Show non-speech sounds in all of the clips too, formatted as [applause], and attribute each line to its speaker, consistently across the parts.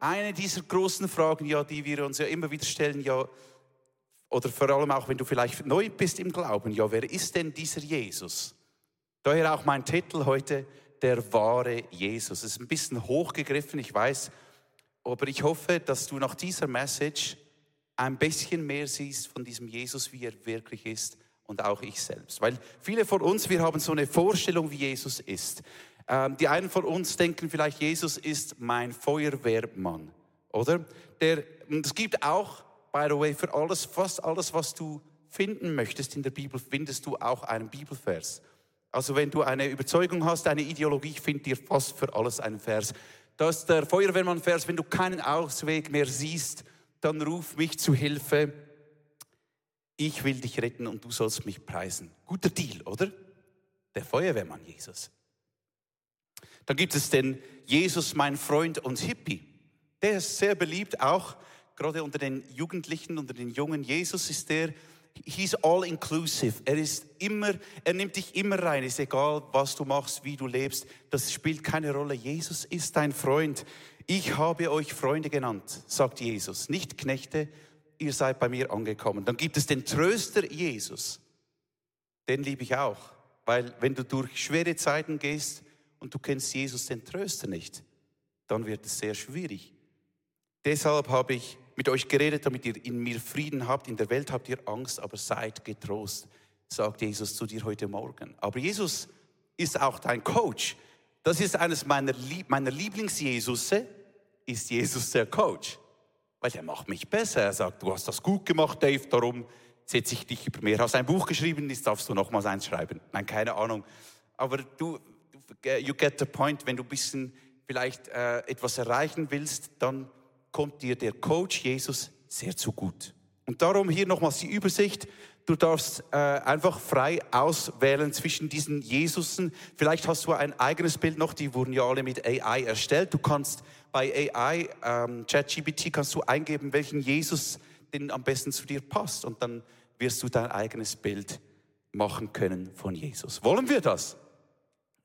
Speaker 1: eine dieser großen Fragen, ja, die wir uns ja immer wieder stellen, ja, oder vor allem auch, wenn du vielleicht neu bist im Glauben, ja, wer ist denn dieser Jesus? Daher auch mein Titel heute, der wahre Jesus. Es ist ein bisschen hochgegriffen, ich weiß, aber ich hoffe, dass du nach dieser Message ein bisschen mehr siehst von diesem Jesus, wie er wirklich ist und auch ich selbst. Weil viele von uns, wir haben so eine Vorstellung, wie Jesus ist. Ähm, die einen von uns denken vielleicht, Jesus ist mein Feuerwehrmann, oder? Der, und es gibt auch, by the way, für alles, fast alles, was du finden möchtest in der Bibel, findest du auch einen Bibelvers. Also wenn du eine Überzeugung hast, eine Ideologie, findet dir fast für alles einen Vers. Das ist der Feuerwehrmann-Vers, wenn du keinen Ausweg mehr siehst, dann ruf mich zu Hilfe. Ich will dich retten und du sollst mich preisen. Guter Deal, oder? Der Feuerwehrmann Jesus. Dann gibt es den Jesus, mein Freund und Hippie. Der ist sehr beliebt, auch gerade unter den Jugendlichen, unter den Jungen. Jesus ist der, he's all inclusive. Er ist immer, er nimmt dich immer rein. Ist egal, was du machst, wie du lebst. Das spielt keine Rolle. Jesus ist dein Freund. Ich habe euch Freunde genannt, sagt Jesus. Nicht Knechte, ihr seid bei mir angekommen. Dann gibt es den Tröster Jesus. Den liebe ich auch. Weil wenn du durch schwere Zeiten gehst, und du kennst Jesus, den Tröster, nicht, dann wird es sehr schwierig. Deshalb habe ich mit euch geredet, damit ihr in mir Frieden habt. In der Welt habt ihr Angst, aber seid getrost, sagt Jesus zu dir heute Morgen. Aber Jesus ist auch dein Coach. Das ist eines meiner, Lieb meiner Lieblings-Jesusse, ist Jesus der Coach. Weil er macht mich besser. Er sagt, du hast das gut gemacht, Dave, darum setze ich dich über mir. Hast ein Buch geschrieben, jetzt darfst du nochmals eins schreiben. Nein, keine Ahnung. Aber du, you get the point, wenn du ein bisschen vielleicht äh, etwas erreichen willst, dann kommt dir der Coach Jesus sehr zu gut. Und darum hier nochmals die Übersicht. Du darfst äh, einfach frei auswählen zwischen diesen Jesusen. Vielleicht hast du ein eigenes Bild noch, die wurden ja alle mit AI erstellt. Du kannst bei AI, ähm, ChatGPT, kannst du eingeben, welchen Jesus denn am besten zu dir passt. Und dann wirst du dein eigenes Bild machen können von Jesus. Wollen wir das?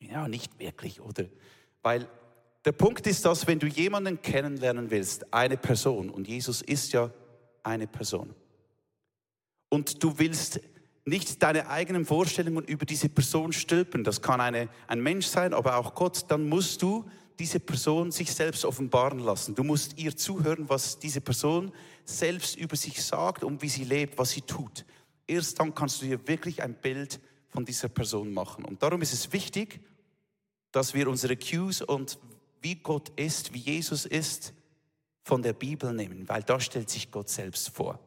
Speaker 1: Ja, nicht wirklich, oder? Weil der Punkt ist, dass wenn du jemanden kennenlernen willst, eine Person, und Jesus ist ja eine Person, und du willst nicht deine eigenen Vorstellungen über diese Person stülpen, das kann eine, ein Mensch sein, aber auch Gott, dann musst du diese Person sich selbst offenbaren lassen. Du musst ihr zuhören, was diese Person selbst über sich sagt und wie sie lebt, was sie tut. Erst dann kannst du dir wirklich ein Bild von dieser Person machen. Und darum ist es wichtig, dass wir unsere Cues und wie Gott ist, wie Jesus ist, von der Bibel nehmen, weil da stellt sich Gott selbst vor.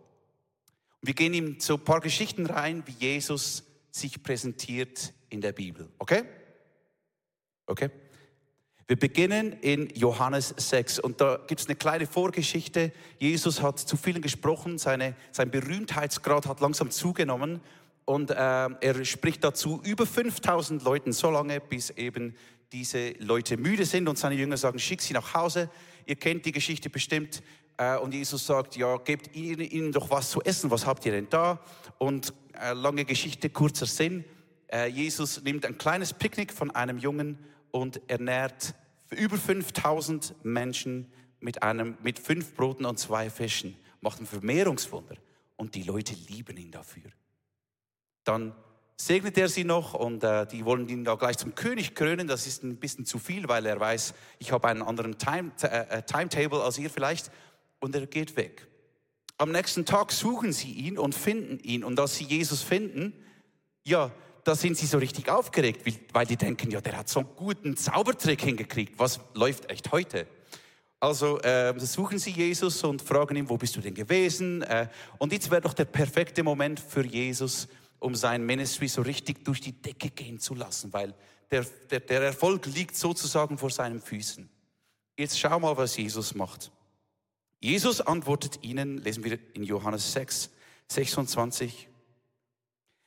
Speaker 1: Und wir gehen in so ein paar Geschichten rein, wie Jesus sich präsentiert in der Bibel. Okay? Okay? Wir beginnen in Johannes 6 und da gibt es eine kleine Vorgeschichte. Jesus hat zu vielen gesprochen, seine, sein Berühmtheitsgrad hat langsam zugenommen und äh, er spricht dazu über 5000 Leuten so lange, bis eben diese Leute müde sind und seine Jünger sagen, schick sie nach Hause. Ihr kennt die Geschichte bestimmt. Äh, und Jesus sagt, ja, gebt ihnen doch was zu essen. Was habt ihr denn da? Und äh, lange Geschichte, kurzer Sinn. Äh, Jesus nimmt ein kleines Picknick von einem Jungen und ernährt über 5000 Menschen mit, einem, mit fünf Broten und zwei Fischen. Macht ein Vermehrungswunder. Und die Leute lieben ihn dafür. Dann segnet er sie noch und äh, die wollen ihn da gleich zum König krönen. Das ist ein bisschen zu viel, weil er weiß, ich habe einen anderen Time, äh, äh, Timetable als ihr vielleicht. Und er geht weg. Am nächsten Tag suchen sie ihn und finden ihn. Und als sie Jesus finden, ja, da sind sie so richtig aufgeregt, weil die denken, ja, der hat so einen guten Zaubertrick hingekriegt. Was läuft echt heute? Also äh, suchen sie Jesus und fragen ihn, wo bist du denn gewesen? Äh, und jetzt wäre doch der perfekte Moment für Jesus, um sein Ministry so richtig durch die Decke gehen zu lassen, weil der, der, der Erfolg liegt sozusagen vor seinen Füßen. Jetzt schau mal, was Jesus macht. Jesus antwortet ihnen, lesen wir in Johannes 6, 26,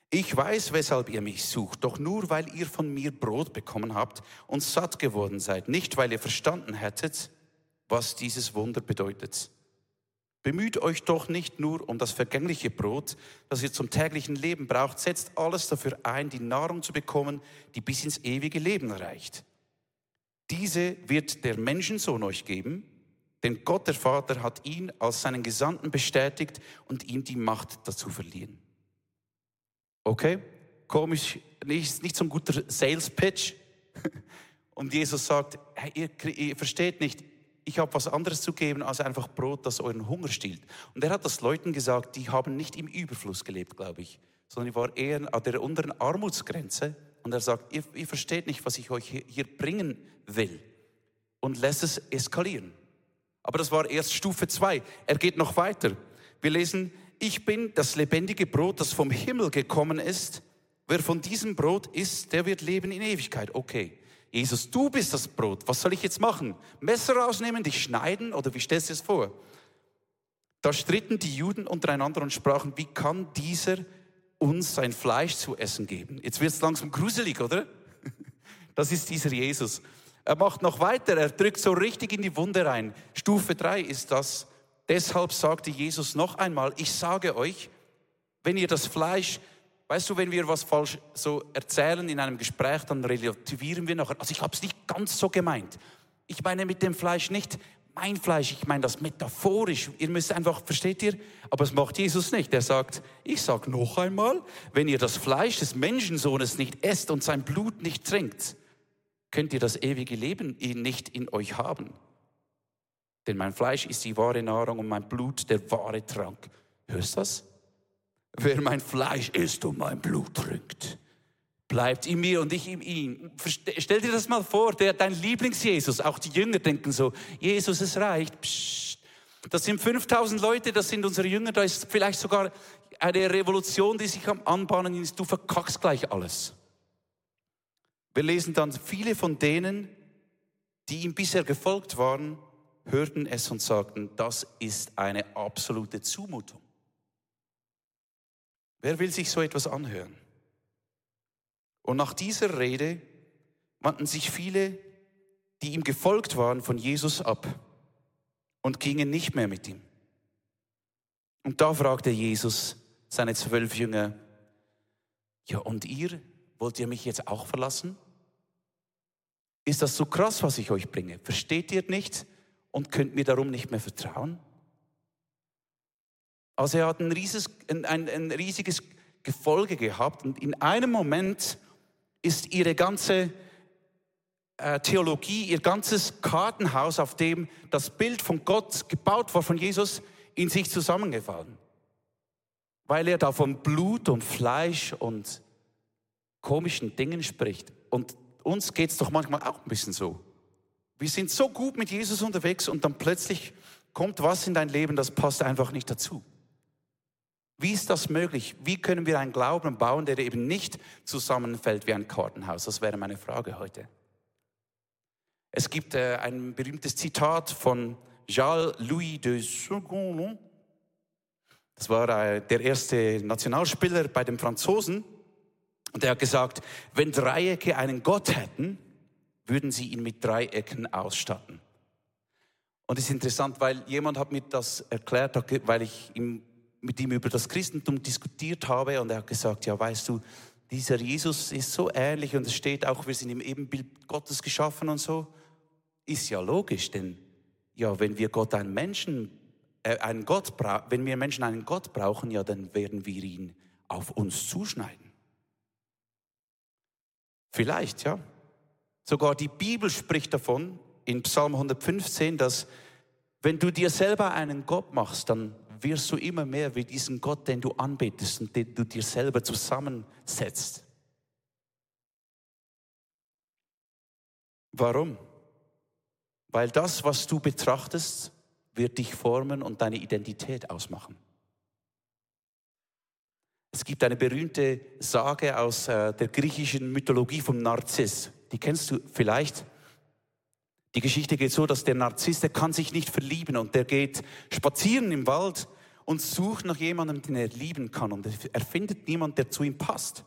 Speaker 1: ich weiß, weshalb ihr mich sucht, doch nur weil ihr von mir Brot bekommen habt und satt geworden seid, nicht weil ihr verstanden hättet, was dieses Wunder bedeutet. Bemüht euch doch nicht nur um das vergängliche Brot, das ihr zum täglichen Leben braucht, setzt alles dafür ein, die Nahrung zu bekommen, die bis ins ewige Leben reicht. Diese wird der Menschensohn euch geben, Denn Gott der Vater hat ihn als seinen Gesandten bestätigt und ihm die Macht dazu verliehen. Okay? Komisch, nicht, nicht so ein guter Sales Pitch. [laughs] Und Jesus sagt, ihr, ihr versteht nicht, ich habe was anderes zu geben als einfach Brot, das euren Hunger stillt. Und er hat das Leuten gesagt, die haben nicht im Überfluss gelebt, glaube ich, sondern die waren eher an der unteren Armutsgrenze. Und er sagt, ihr, ihr versteht nicht, was ich euch hier, bringen will. Und lässt es eskalieren. Aber das war erst Stufe zwei. Er geht noch weiter. Wir lesen, ich bin das lebendige Brot, das vom Himmel gekommen ist. Wer von diesem Brot isst, der wird leben in Ewigkeit. Okay. Jesus, du bist das Brot. Was soll ich jetzt machen? Messer rausnehmen, dich schneiden oder wie stellst du es vor? Da stritten die Juden untereinander und sprachen, wie kann dieser uns sein Fleisch zu essen geben? Jetzt wird es langsam gruselig, oder? [laughs] Das ist dieser Jesus. Er macht noch weiter, er drückt so richtig in die Wunde rein. Stufe 3 ist das. Deshalb sagte Jesus noch einmal, ich sage euch, wenn ihr das Fleisch, weißt du, wenn wir was falsch so erzählen in einem Gespräch, dann relativieren wir nachher. Also ich habe es nicht ganz so gemeint. Ich meine mit dem Fleisch nicht mein Fleisch, ich meine das metaphorisch. Ihr müsst einfach, versteht ihr? Aber es macht Jesus nicht. Er sagt, ich sage noch einmal, wenn ihr das Fleisch des Menschensohnes nicht esst und sein Blut nicht trinkt, könnt ihr das ewige Leben nicht in euch haben. Denn mein Fleisch ist die wahre Nahrung und mein Blut der wahre Trank. Hörst du das? Wer mein Fleisch isst und mein Blut trinkt, bleibt in mir und ich in ihm. Stell dir das mal vor, der, dein Lieblings-Jesus, auch die Jünger denken so, Jesus, es reicht. Psst. Das sind 5000 Leute, das sind unsere Jünger, da ist vielleicht sogar eine Revolution, die sich am Anbahnen ist. Du verkackst gleich alles. Wir lesen dann, viele von denen, die ihm bisher gefolgt waren, hörten es und sagten, das ist eine absolute Zumutung. Wer will sich so etwas anhören? Und nach dieser Rede wandten sich viele, die ihm gefolgt waren, von Jesus ab und gingen nicht mehr mit ihm. Und da fragte Jesus seine zwölf Jünger, ja und ihr, wollt ihr mich jetzt auch verlassen? Ist das so krass, was ich euch bringe? Versteht ihr nicht und könnt mir darum nicht mehr vertrauen? Also er hat ein riesiges, ein, ein riesiges Gefolge gehabt und in einem Moment ist ihre ganze äh, Theologie, ihr ganzes Kartenhaus, auf dem das Bild von Gott gebaut war, von Jesus, in sich zusammengefallen. Weil er da von Blut und Fleisch und komischen Dingen spricht. Und uns geht es doch manchmal auch ein bisschen so. Wir sind so gut mit Jesus unterwegs und dann plötzlich kommt was in dein Leben, das passt einfach nicht dazu. Wie ist das möglich? Wie können wir einen Glauben bauen, der eben nicht zusammenfällt wie ein Kartenhaus? Das wäre meine Frage heute. Es gibt äh, ein berühmtes Zitat von Charles-Louis de Seconde. Das war äh, der erste Nationalspieler bei den Franzosen. Und er hat gesagt, wenn Dreiecke einen Gott hätten, würden sie ihn mit Dreiecken ausstatten. Und es ist interessant, weil jemand hat mir das erklärt, weil ich mit ihm über das Christentum diskutiert habe und er hat gesagt, ja weißt du, dieser Jesus ist so ähnlich und es steht auch, wir sind im Ebenbild Gottes geschaffen und so. Ist ja logisch, denn ja, wenn wir Gott einen Menschen, äh, einen Gott, wenn wir Menschen einen Gott brauchen, ja, dann werden wir ihn auf uns zuschneiden. Vielleicht, ja. Sogar die Bibel spricht davon in Psalm 115, dass wenn du dir selber einen Gott machst, dann wirst du immer mehr wie diesen Gott, den du anbetest und den du dir selber zusammensetzt. Warum? Weil das, was du betrachtest, wird dich formen und deine Identität ausmachen. Es gibt eine berühmte Sage aus äh, der griechischen Mythologie vom Narziss. Die kennst du vielleicht. Die Geschichte geht so, dass der Narziss, der kann sich nicht verlieben und der geht spazieren im Wald und sucht nach jemandem, den er lieben kann und er findet niemanden, der zu ihm passt.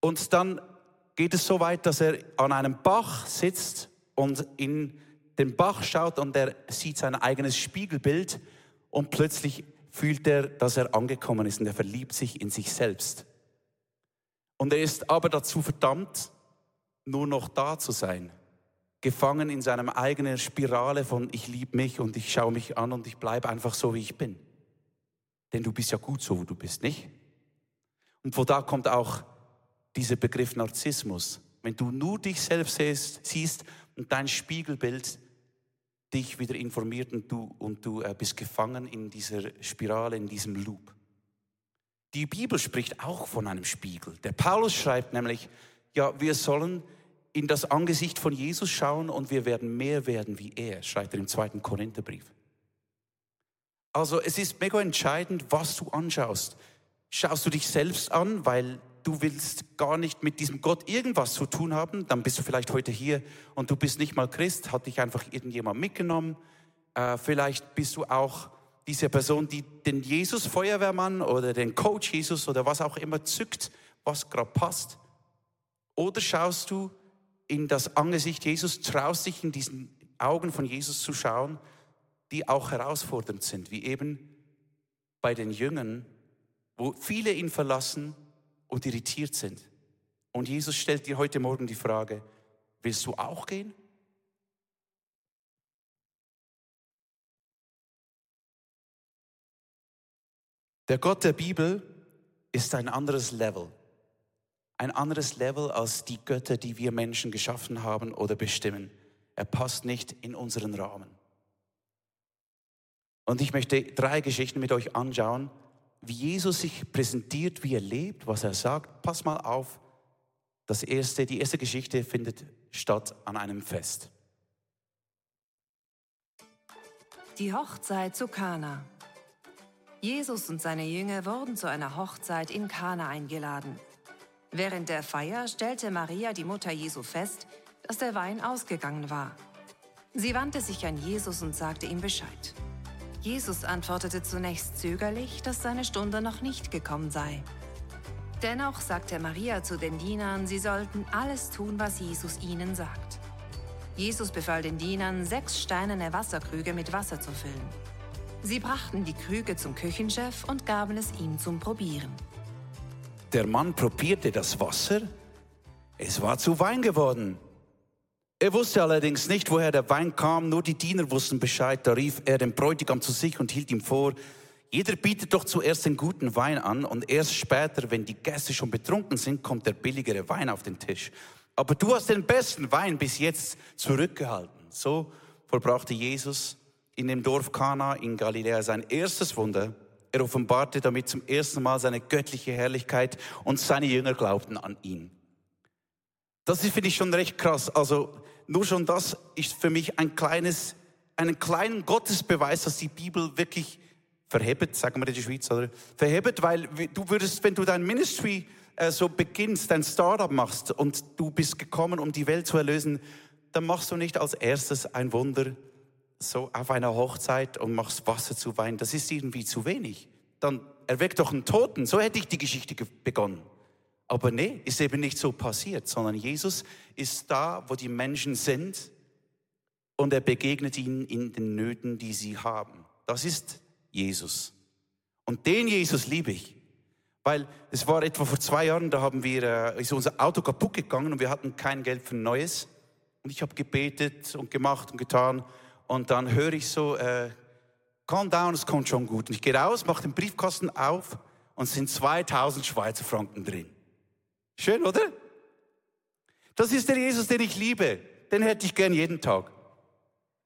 Speaker 1: Und dann geht es so weit, dass er an einem Bach sitzt und in den Bach schaut und er sieht sein eigenes Spiegelbild und plötzlich fühlt er, dass er angekommen ist und er verliebt sich in sich selbst. Und er ist aber dazu verdammt, nur noch da zu sein. Gefangen in seiner eigenen Spirale von ich liebe mich und ich schaue mich an und ich bleibe einfach so, wie ich bin. Denn du bist ja gut so, wie du bist, nicht? Und von da kommt auch dieser Begriff Narzissmus. Wenn du nur dich selbst siehst, und dein Spiegelbild dich wieder informiert und du, und du äh, bist gefangen in dieser Spirale, in diesem Loop. Die Bibel spricht auch von einem Spiegel. Der Paulus schreibt nämlich, ja, wir sollen in das Angesicht von Jesus schauen und wir werden mehr werden wie er, schreibt er im zweiten Korintherbrief. Also es ist mega entscheidend, was du anschaust. Schaust du dich selbst an, weil du willst gar nicht mit diesem Gott irgendwas zu tun haben, dann bist du vielleicht heute hier und du bist nicht mal Christ, hat dich einfach irgendjemand mitgenommen. Äh, vielleicht bist du auch diese Person, die den Jesus Feuerwehrmann oder den Coach Jesus oder was auch immer zückt, was gerade passt. Oder schaust du in das Angesicht Jesus, traust dich in diesen Augen von Jesus zu schauen, die auch herausfordernd sind, wie eben bei den Jüngern, wo viele ihn verlassen und irritiert sind. Und Jesus stellt dir heute Morgen die Frage, willst du auch gehen? Der Gott der Bibel ist ein anderes Level. Ein anderes Level als die Götter, die wir Menschen geschaffen haben oder bestimmen. Er passt nicht in unseren Rahmen. Und ich möchte drei Geschichten mit euch anschauen, wie Jesus sich präsentiert, wie er lebt, was er sagt. Pass mal auf, das erste, die erste Geschichte findet statt an einem Fest.
Speaker 2: Die Hochzeit zu Kana. Jesus und seine Jünger wurden zu einer Hochzeit in Kana eingeladen. Während der Feier stellte Maria, die Mutter Jesu, fest, dass der Wein ausgegangen war. Sie wandte sich an Jesus und sagte ihm Bescheid. Jesus antwortete zunächst zögerlich, dass seine Stunde noch nicht gekommen sei. Dennoch sagte Maria zu den Dienern, sie sollten alles tun, was Jesus ihnen sagt. Jesus befahl den Dienern, sechs steinerne Wasserkrüge mit Wasser zu füllen. Sie brachten die Krüge zum Küchenchef und gaben es ihm zum Probieren.
Speaker 1: Der Mann probierte das Wasser. Es war zu Wein geworden. Er wusste allerdings nicht, woher der Wein kam, nur die Diener wussten Bescheid. Da rief er den Bräutigam zu sich und hielt ihm vor, jeder bietet doch zuerst den guten Wein an und erst später, wenn die Gäste schon betrunken sind, kommt der billigere Wein auf den Tisch. Aber du hast den besten Wein bis jetzt zurückgehalten. So vollbrachte Jesus in dem Dorf Kana in Galiläa sein erstes Wunder. Er offenbarte damit zum ersten Mal seine göttliche Herrlichkeit und seine Jünger glaubten an ihn. Das finde ich schon recht krass. Also nur schon das ist für mich ein kleines, einen kleinen Gottesbeweis, dass die Bibel wirklich verhebt, sagen wir in der Schweiz, oder? Verhebt, weil du würdest, wenn du dein Ministry äh, so beginnst, dein Startup machst und du bist gekommen, um die Welt zu erlösen, dann machst du nicht als erstes ein Wunder so auf einer Hochzeit und machst Wasser zu Wein. Das ist irgendwie zu wenig. Dann erweckt doch einen Toten. So hätte ich die Geschichte begonnen. Aber nee, ist eben nicht so passiert, sondern Jesus ist da, wo die Menschen sind und er begegnet ihnen in den Nöten, die sie haben. Das ist Jesus. Und den Jesus liebe ich. Weil es war etwa vor zwei Jahren, da haben wir, äh, ist unser Auto kaputt gegangen und wir hatten kein Geld für ein neues. Und ich habe gebetet und gemacht und getan. Und dann höre ich so, äh, calm down, es kommt schon gut. Und ich gehe raus, mache den Briefkasten auf und sind 2000 Schweizer Franken drin. Schön, oder? Das ist der Jesus, den ich liebe. Den hätte ich gern jeden Tag.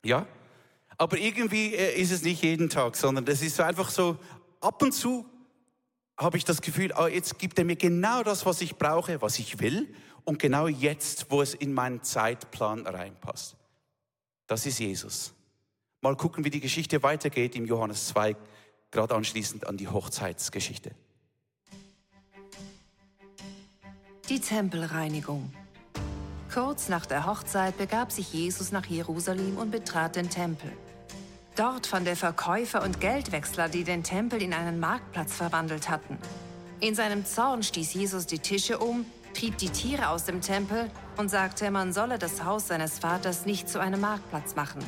Speaker 1: Ja? Aber irgendwie äh, ist es nicht jeden Tag, sondern das ist einfach so, ab und zu habe ich das Gefühl, oh, jetzt gibt er mir genau das, was ich brauche, was ich will und genau jetzt, wo es in meinen Zeitplan reinpasst. Das ist Jesus. Mal gucken, wie die Geschichte weitergeht im Johannes 2, gerade anschließend an die Hochzeitsgeschichte.
Speaker 2: Die Tempelreinigung. Kurz nach der Hochzeit begab sich Jesus nach Jerusalem und betrat den Tempel. Dort fand er Verkäufer und Geldwechsler, die den Tempel in einen Marktplatz verwandelt hatten. In seinem Zorn stieß Jesus die Tische um, trieb die Tiere aus dem Tempel und sagte, man solle das Haus seines Vaters nicht zu einem Marktplatz machen.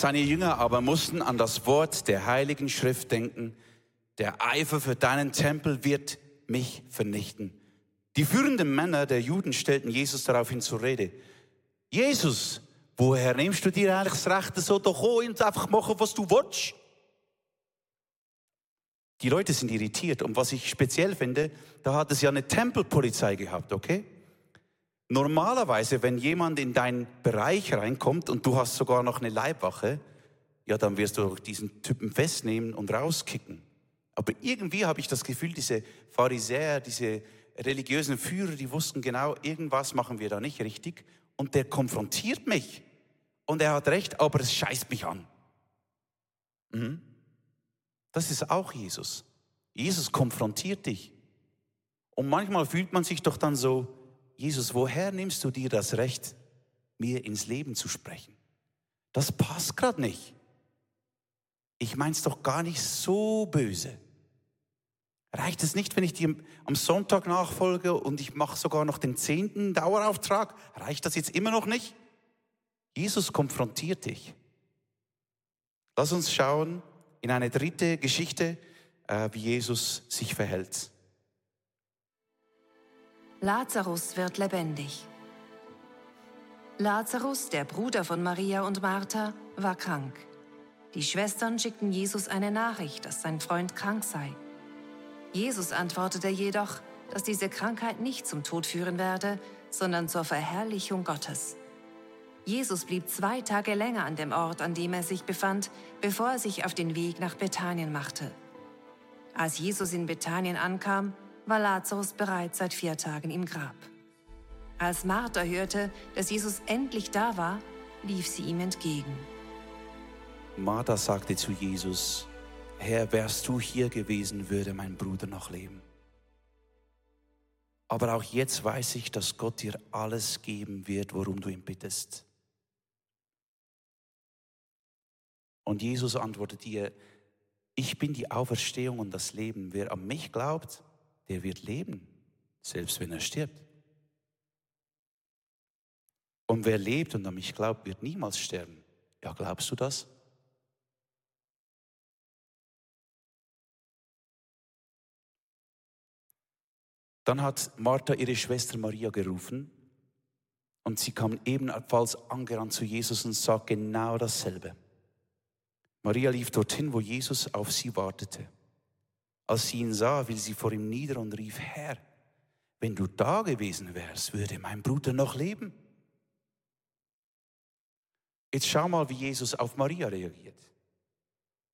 Speaker 1: Seine Jünger aber mussten an das Wort der heiligen Schrift denken, der Eifer für deinen Tempel wird mich vernichten. Die führenden Männer der Juden stellten Jesus daraufhin zur Rede. Jesus, woher nimmst du dir eigentlich das Recht, so doch und einfach machen, was du willst? Die Leute sind irritiert. Und was ich speziell finde, da hat es ja eine Tempelpolizei gehabt, okay? Normalerweise, wenn jemand in deinen Bereich reinkommt und du hast sogar noch eine Leibwache, ja, dann wirst du diesen Typen festnehmen und rauskicken. Aber irgendwie habe ich das Gefühl, diese Pharisäer, diese religiösen Führer, die wussten genau, irgendwas machen wir da nicht richtig. Und der konfrontiert mich. Und er hat recht, aber es scheißt mich an. Mhm. Das ist auch Jesus. Jesus konfrontiert dich. Und manchmal fühlt man sich doch dann so, Jesus, woher nimmst du dir das Recht, mir ins Leben zu sprechen? Das passt gerade nicht. Ich mein's doch gar nicht so böse. Reicht es nicht, wenn ich dir am Sonntag nachfolge und ich mache sogar noch den zehnten Dauerauftrag? Reicht das jetzt immer noch nicht? Jesus konfrontiert dich. Lass uns schauen in eine dritte Geschichte, äh, wie Jesus sich verhält.
Speaker 2: Lazarus wird lebendig. Lazarus, der Bruder von Maria und Martha, war krank. Die Schwestern schickten Jesus eine Nachricht, dass sein Freund krank sei. Jesus antwortete jedoch, dass diese Krankheit nicht zum Tod führen werde, sondern zur Verherrlichung Gottes. Jesus blieb zwei Tage länger an dem Ort, an dem er sich befand, bevor er sich auf den Weg nach Bethanien machte. Als Jesus in Bethanien ankam, war Lazarus bereits seit vier Tagen im Grab. Als Martha hörte, dass Jesus endlich da war, lief sie ihm entgegen.
Speaker 1: Martha sagte zu Jesus, Herr, wärst du hier gewesen, würde mein Bruder noch leben. Aber auch jetzt weiß ich, dass Gott dir alles geben wird, worum du ihn bittest. Und Jesus antwortet ihr, ich bin die Auferstehung und das Leben. Wer an mich glaubt, der wird leben, selbst wenn er stirbt. Und wer lebt und an mich glaubt, wird niemals sterben. Ja, glaubst du das? Dann hat Martha ihre Schwester Maria gerufen und sie kam ebenfalls angerannt zu Jesus und sagte genau dasselbe. Maria lief dorthin, wo Jesus auf sie wartete. Als sie ihn sah, fiel sie vor ihm nieder und rief, Herr, wenn du da gewesen wärst, würde mein Bruder noch leben. Jetzt schau mal, wie Jesus auf Maria reagiert.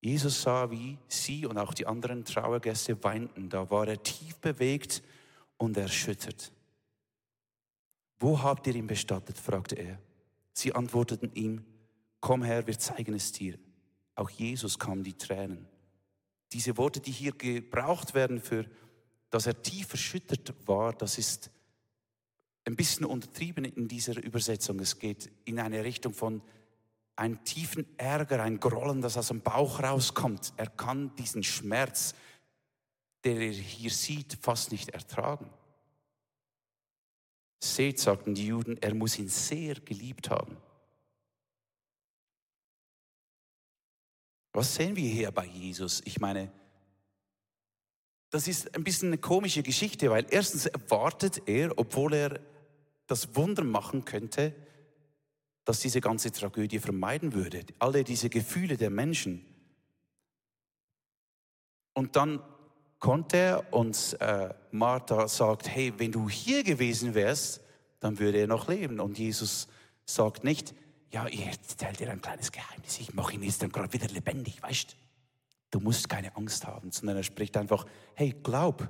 Speaker 1: Jesus sah, wie sie und auch die anderen Trauergäste weinten. Da war er tief bewegt und erschüttert. Wo habt ihr ihn bestattet? fragte er. Sie antworteten ihm, komm her, wir zeigen es dir. Auch Jesus kam die Tränen. Diese Worte, die hier gebraucht werden für, dass er tief erschüttert war, das ist ein bisschen untertrieben in dieser Übersetzung. Es geht in eine Richtung von einem tiefen Ärger, ein Grollen, das aus dem Bauch rauskommt. Er kann diesen Schmerz, der er hier sieht, fast nicht ertragen. Seht, sagten die Juden, er muss ihn sehr geliebt haben. Was sehen wir hier bei Jesus? Ich meine, das ist ein bisschen eine komische Geschichte, weil erstens erwartet er, obwohl er das Wunder machen könnte, dass diese ganze Tragödie vermeiden würde. Alle diese Gefühle der Menschen. Und dann konnte er und äh, Martha sagt, hey, wenn du hier gewesen wärst, dann würde er noch leben. Und Jesus sagt nicht, ja, ich erzähle dir ein kleines Geheimnis, ich mache ihn jetzt dann gerade wieder lebendig, weißt du? musst keine Angst haben, sondern er spricht einfach, hey, glaub,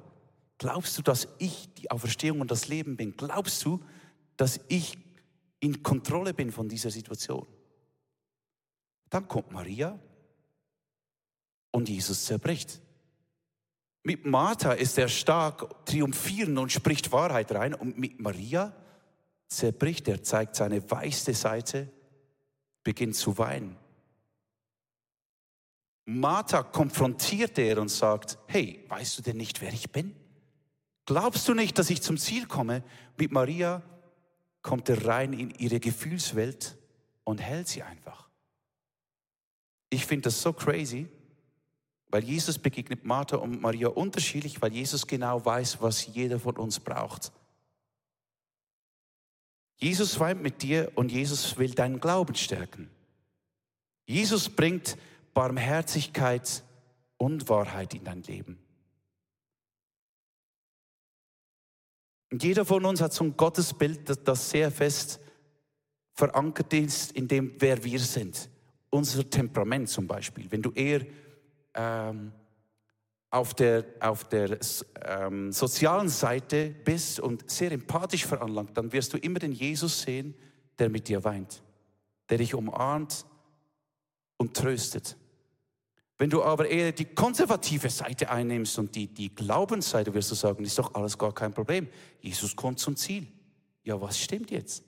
Speaker 1: glaubst du, dass ich die Auferstehung und das Leben bin? Glaubst du, dass ich in Kontrolle bin von dieser Situation? Dann kommt Maria und Jesus zerbricht. Mit Martha ist er stark, triumphierend und spricht Wahrheit rein. Und mit Maria zerbricht er, zeigt seine weiße Seite, beginnt zu weinen. Martha konfrontiert er und sagt, hey, weißt du denn nicht, wer ich bin? Glaubst du nicht, dass ich zum Ziel komme? Mit Maria kommt er rein in ihre Gefühlswelt und hält sie einfach. Ich finde das so crazy, weil Jesus begegnet Martha und Maria unterschiedlich, weil Jesus genau weiß, was jeder von uns braucht. Jesus weint mit dir und Jesus will deinen Glauben stärken. Jesus bringt Barmherzigkeit und Wahrheit in dein Leben. Und jeder von uns hat so ein Gottesbild, das sehr fest verankert ist in dem, wer wir sind. Unser Temperament zum Beispiel. Wenn du eher ähm, auf der, auf der ähm, sozialen Seite bist und sehr empathisch veranlangt, dann wirst du immer den Jesus sehen, der mit dir weint, der dich umarmt und tröstet. Wenn du aber eher die konservative Seite einnimmst und die, die Glaubensseite, wirst du sagen, ist doch alles gar kein Problem. Jesus kommt zum Ziel. Ja, was stimmt jetzt?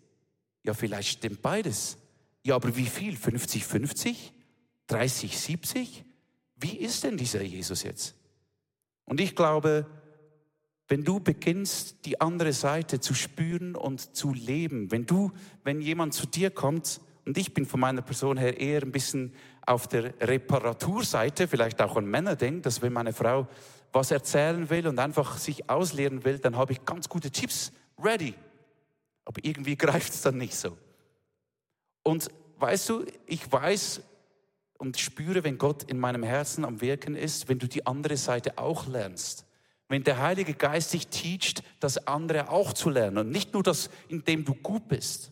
Speaker 1: Ja, vielleicht stimmt beides. Ja, aber wie viel? 50, 50? 30, 70? Wie ist denn dieser Jesus jetzt? Und ich glaube, wenn du beginnst, die andere Seite zu spüren und zu leben, wenn du, wenn jemand zu dir kommt, und ich bin von meiner Person her eher ein bisschen auf der Reparaturseite, vielleicht auch ein Männerding, dass wenn meine Frau was erzählen will und einfach sich ausleeren will, dann habe ich ganz gute Tipps ready. Aber irgendwie [laughs] greift es dann nicht so. Und weißt du, ich weiß und spüre, wenn Gott in meinem Herzen am Wirken ist, wenn du die andere Seite auch lernst. Wenn der Heilige Geist dich teacht, das andere auch zu lernen und nicht nur das, indem du gut bist.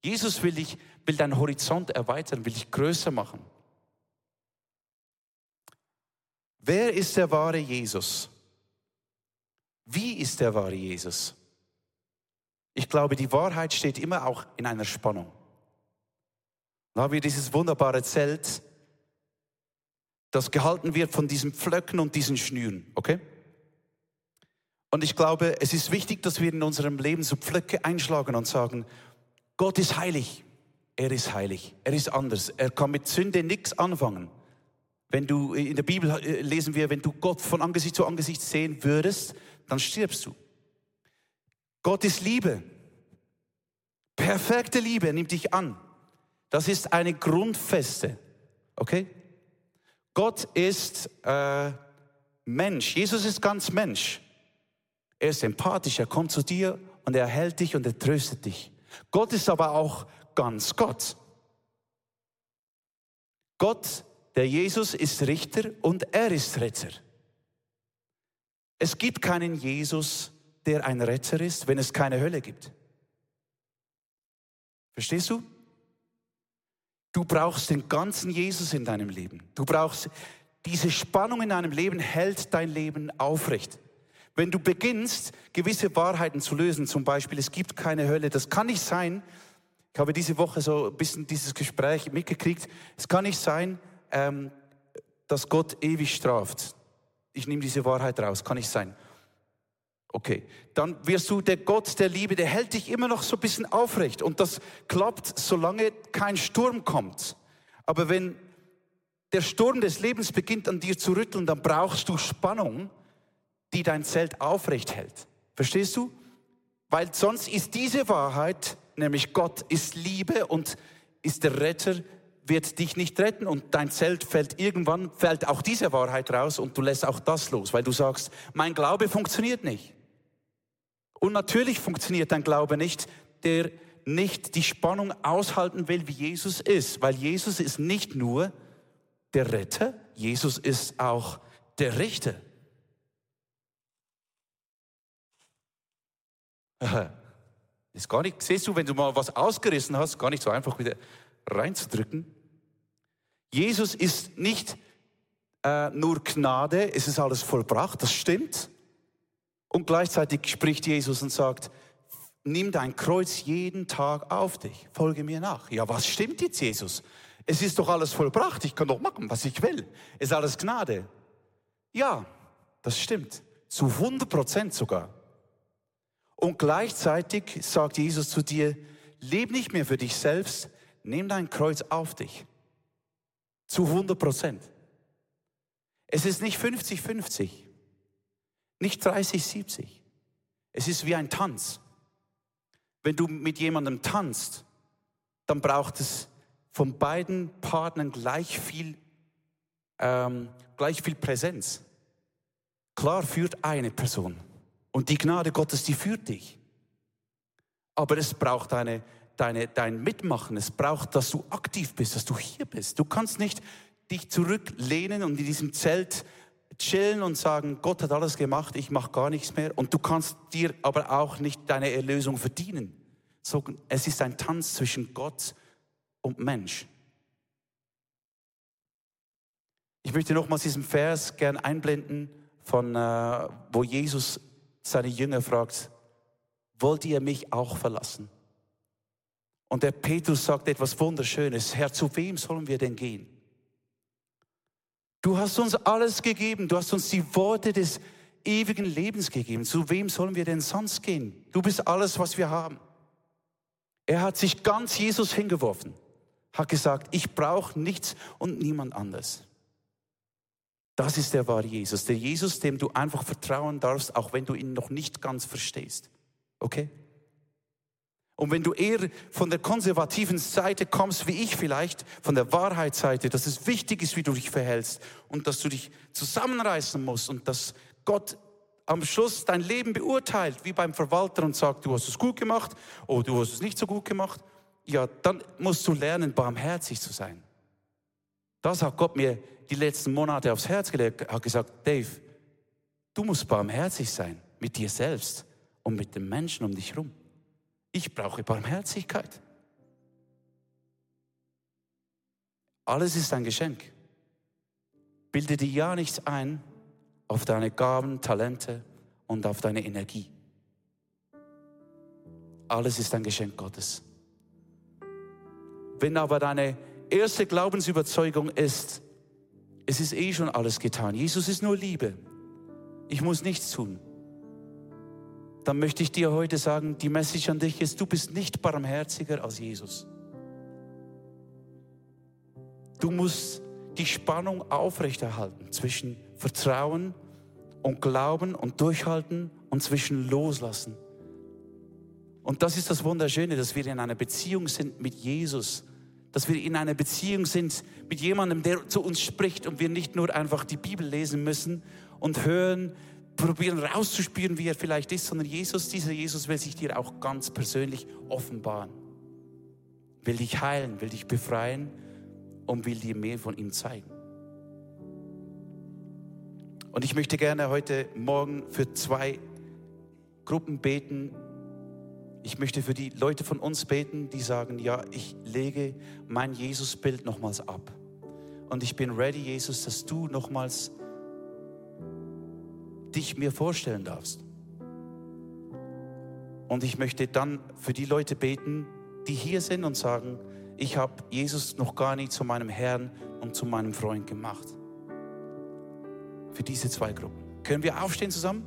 Speaker 1: Jesus will dich will deinen Horizont erweitern, will dich größer machen. Wer ist der wahre Jesus? Wie ist der wahre Jesus? Ich glaube, die Wahrheit steht immer auch in einer Spannung. Da haben wir dieses wunderbare Zelt, das gehalten wird von diesen Pflöcken und diesen Schnüren, okay? Und ich glaube, es ist wichtig, dass wir in unserem Leben so Pflöcke einschlagen und sagen, Gott ist heilig. Er ist heilig. Er ist anders. Er kann mit Sünde nichts anfangen. Wenn du in der Bibel äh, lesen wir, wenn du Gott von Angesicht zu Angesicht sehen würdest, dann stirbst du. Gott ist Liebe. Perfekte Liebe, er nimmt dich an. Das ist eine Grundfeste. Okay? Gott ist äh, Mensch. Jesus ist ganz Mensch. Er ist empathisch, er kommt zu dir und er hält dich und er tröstet dich. Gott ist aber auch ganz Gott. Gott, der Jesus, ist Richter und er ist Retter. Es gibt keinen Jesus, der ein Retter ist, wenn es keine Hölle gibt. Verstehst du? Du brauchst den ganzen Jesus in deinem Leben. Du brauchst diese Spannung in deinem Leben, hält dein Leben aufrecht. Wenn du beginnst, gewisse Wahrheiten zu lösen, zum Beispiel, es gibt keine Hölle, das kann nicht sein, ich habe diese Woche so ein bisschen dieses Gespräch mitgekriegt. Es kann nicht sein, ähm, dass Gott ewig straft. Ich nehme diese Wahrheit raus, kann nicht sein. Okay, dann wirst du der Gott der Liebe, der hält dich immer noch so ein bisschen aufrecht und das klappt, solange kein Sturm kommt. Aber wenn der Sturm des Lebens beginnt an dir zu rütteln, dann brauchst du Spannung, die dein Zelt aufrecht hält. Verstehst du? Weil sonst ist diese Wahrheit nämlich Gott ist Liebe und ist der Retter, wird dich nicht retten und dein Zelt fällt irgendwann, fällt auch diese Wahrheit raus und du lässt auch das los, weil du sagst, mein Glaube funktioniert nicht. Und natürlich funktioniert dein Glaube nicht, der nicht die Spannung aushalten will, wie Jesus ist, weil Jesus ist nicht nur der Retter, Jesus ist auch der Richter. [laughs] Ist gar nicht, siehst du, wenn du mal was ausgerissen hast, gar nicht so einfach wieder reinzudrücken. Jesus ist nicht äh, nur Gnade, es ist alles vollbracht, das stimmt. Und gleichzeitig spricht Jesus und sagt, nimm dein Kreuz jeden Tag auf dich, folge mir nach. Ja, was stimmt jetzt, Jesus? Es ist doch alles vollbracht, ich kann doch machen, was ich will. Es ist alles Gnade. Ja, das stimmt. Zu 100 Prozent sogar. Und gleichzeitig sagt Jesus zu dir, leb nicht mehr für dich selbst, nimm dein Kreuz auf dich. Zu 100 Prozent. Es ist nicht 50-50, nicht 30-70. Es ist wie ein Tanz. Wenn du mit jemandem tanzt, dann braucht es von beiden Partnern gleich viel, ähm, gleich viel Präsenz. Klar führt eine Person. Und die Gnade Gottes, die führt dich. Aber es braucht deine, deine, dein Mitmachen. Es braucht, dass du aktiv bist, dass du hier bist. Du kannst nicht dich zurücklehnen und in diesem Zelt chillen und sagen, Gott hat alles gemacht, ich mache gar nichts mehr. Und du kannst dir aber auch nicht deine Erlösung verdienen. So, es ist ein Tanz zwischen Gott und Mensch. Ich möchte nochmals diesen Vers gern einblenden, von, äh, wo Jesus seine Jünger fragt, wollt ihr mich auch verlassen? Und der Petrus sagt etwas Wunderschönes, Herr, zu wem sollen wir denn gehen? Du hast uns alles gegeben, du hast uns die Worte des ewigen Lebens gegeben. Zu wem sollen wir denn sonst gehen? Du bist alles, was wir haben. Er hat sich ganz Jesus hingeworfen, hat gesagt, ich brauche nichts und niemand anders. Das ist der wahre Jesus, der Jesus, dem du einfach vertrauen darfst, auch wenn du ihn noch nicht ganz verstehst. Okay? Und wenn du eher von der konservativen Seite kommst, wie ich vielleicht, von der Wahrheitsseite, dass es wichtig ist, wie du dich verhältst und dass du dich zusammenreißen musst und dass Gott am Schluss dein Leben beurteilt, wie beim Verwalter und sagt, du hast es gut gemacht oder du hast es nicht so gut gemacht, ja, dann musst du lernen, barmherzig zu sein. Das hat Gott mir die letzten Monate aufs Herz gelegt, hat gesagt, Dave, du musst barmherzig sein mit dir selbst und mit den Menschen um dich herum. Ich brauche Barmherzigkeit. Alles ist ein Geschenk. Bilde dir ja nichts ein auf deine Gaben, Talente und auf deine Energie. Alles ist ein Geschenk Gottes. Wenn aber deine erste Glaubensüberzeugung ist, es ist eh schon alles getan, Jesus ist nur Liebe, ich muss nichts tun, dann möchte ich dir heute sagen, die Message an dich ist, du bist nicht barmherziger als Jesus. Du musst die Spannung aufrechterhalten zwischen Vertrauen und Glauben und Durchhalten und zwischen Loslassen. Und das ist das Wunderschöne, dass wir in einer Beziehung sind mit Jesus, dass wir in einer Beziehung sind mit jemandem, der zu uns spricht und wir nicht nur einfach die Bibel lesen müssen und hören, probieren rauszuspüren, wie er vielleicht ist, sondern Jesus, dieser Jesus will sich dir auch ganz persönlich offenbaren. Will dich heilen, will dich befreien und will dir mehr von ihm zeigen. Und ich möchte gerne heute Morgen für zwei Gruppen beten. Ich möchte für die Leute von uns beten, die sagen, ja, ich lege mein Jesusbild nochmals ab. Und ich bin ready, Jesus, dass du nochmals dich mir vorstellen darfst. Und ich möchte dann für die Leute beten, die hier sind und sagen, ich habe Jesus noch gar nicht zu meinem Herrn und zu meinem Freund gemacht. Für diese zwei Gruppen. Können wir aufstehen zusammen?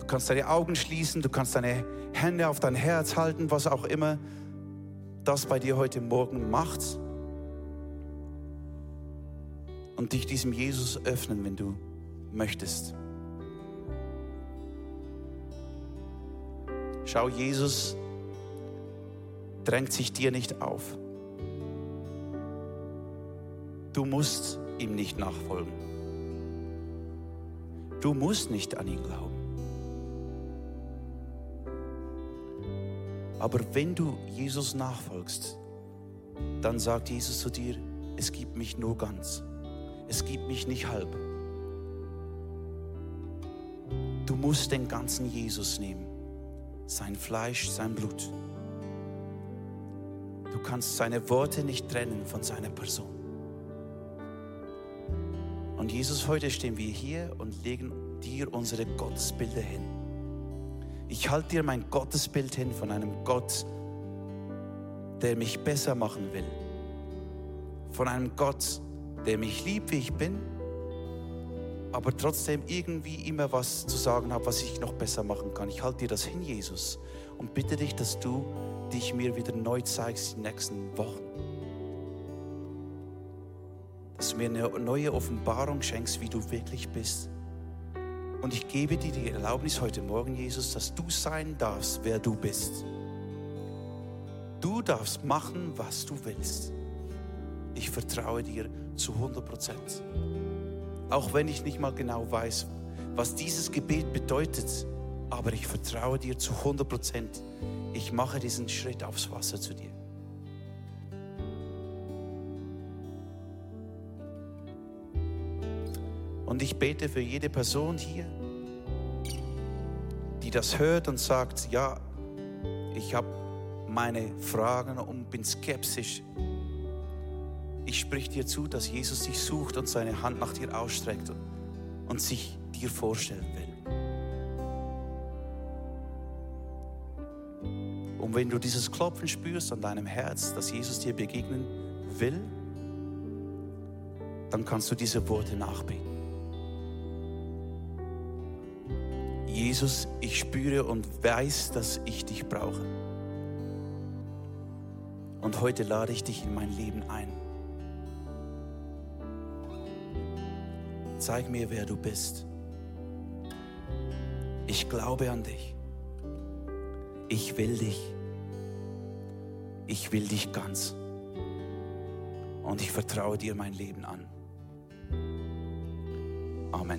Speaker 1: Du kannst deine Augen schließen, du kannst deine Hände auf dein Herz halten, was auch immer das bei dir heute Morgen macht und dich diesem Jesus öffnen, wenn du möchtest. Schau, Jesus drängt sich dir nicht auf. Du musst ihm nicht nachfolgen. Du musst nicht an ihn glauben. Aber wenn du Jesus nachfolgst, dann sagt Jesus zu dir, es gibt mich nur ganz es gibt mich nicht halb. Du musst den ganzen Jesus nehmen, sein Fleisch, sein Blut. Du kannst seine Worte nicht trennen von seiner Person. Und Jesus, heute stehen wir hier und legen dir unsere Gottesbilder hin. Ich halte dir mein Gottesbild hin von einem Gott, der mich besser machen will. Von einem Gott, der der mich liebt, wie ich bin, aber trotzdem irgendwie immer was zu sagen hat, was ich noch besser machen kann. Ich halte dir das hin, Jesus, und bitte dich, dass du dich mir wieder neu zeigst in den nächsten Wochen. Dass du mir eine neue Offenbarung schenkst, wie du wirklich bist. Und ich gebe dir die Erlaubnis heute Morgen, Jesus, dass du sein darfst, wer du bist. Du darfst machen, was du willst. Ich vertraue dir zu 100 Prozent. Auch wenn ich nicht mal genau weiß, was dieses Gebet bedeutet, aber ich vertraue dir zu 100 Prozent. Ich mache diesen Schritt aufs Wasser zu dir. Und ich bete für jede Person hier, die das hört und sagt, ja, ich habe meine Fragen und bin skeptisch. Ich sprich dir zu, dass Jesus dich sucht und seine Hand nach dir ausstreckt und sich dir vorstellen will. Und wenn du dieses Klopfen spürst an deinem Herz, dass Jesus dir begegnen will, dann kannst du diese Worte nachbeten. Jesus, ich spüre und weiß, dass ich dich brauche. Und heute lade ich dich in mein Leben ein. Zeig mir, wer du bist. Ich glaube an dich. Ich will dich. Ich will dich ganz. Und ich vertraue dir mein Leben an. Amen.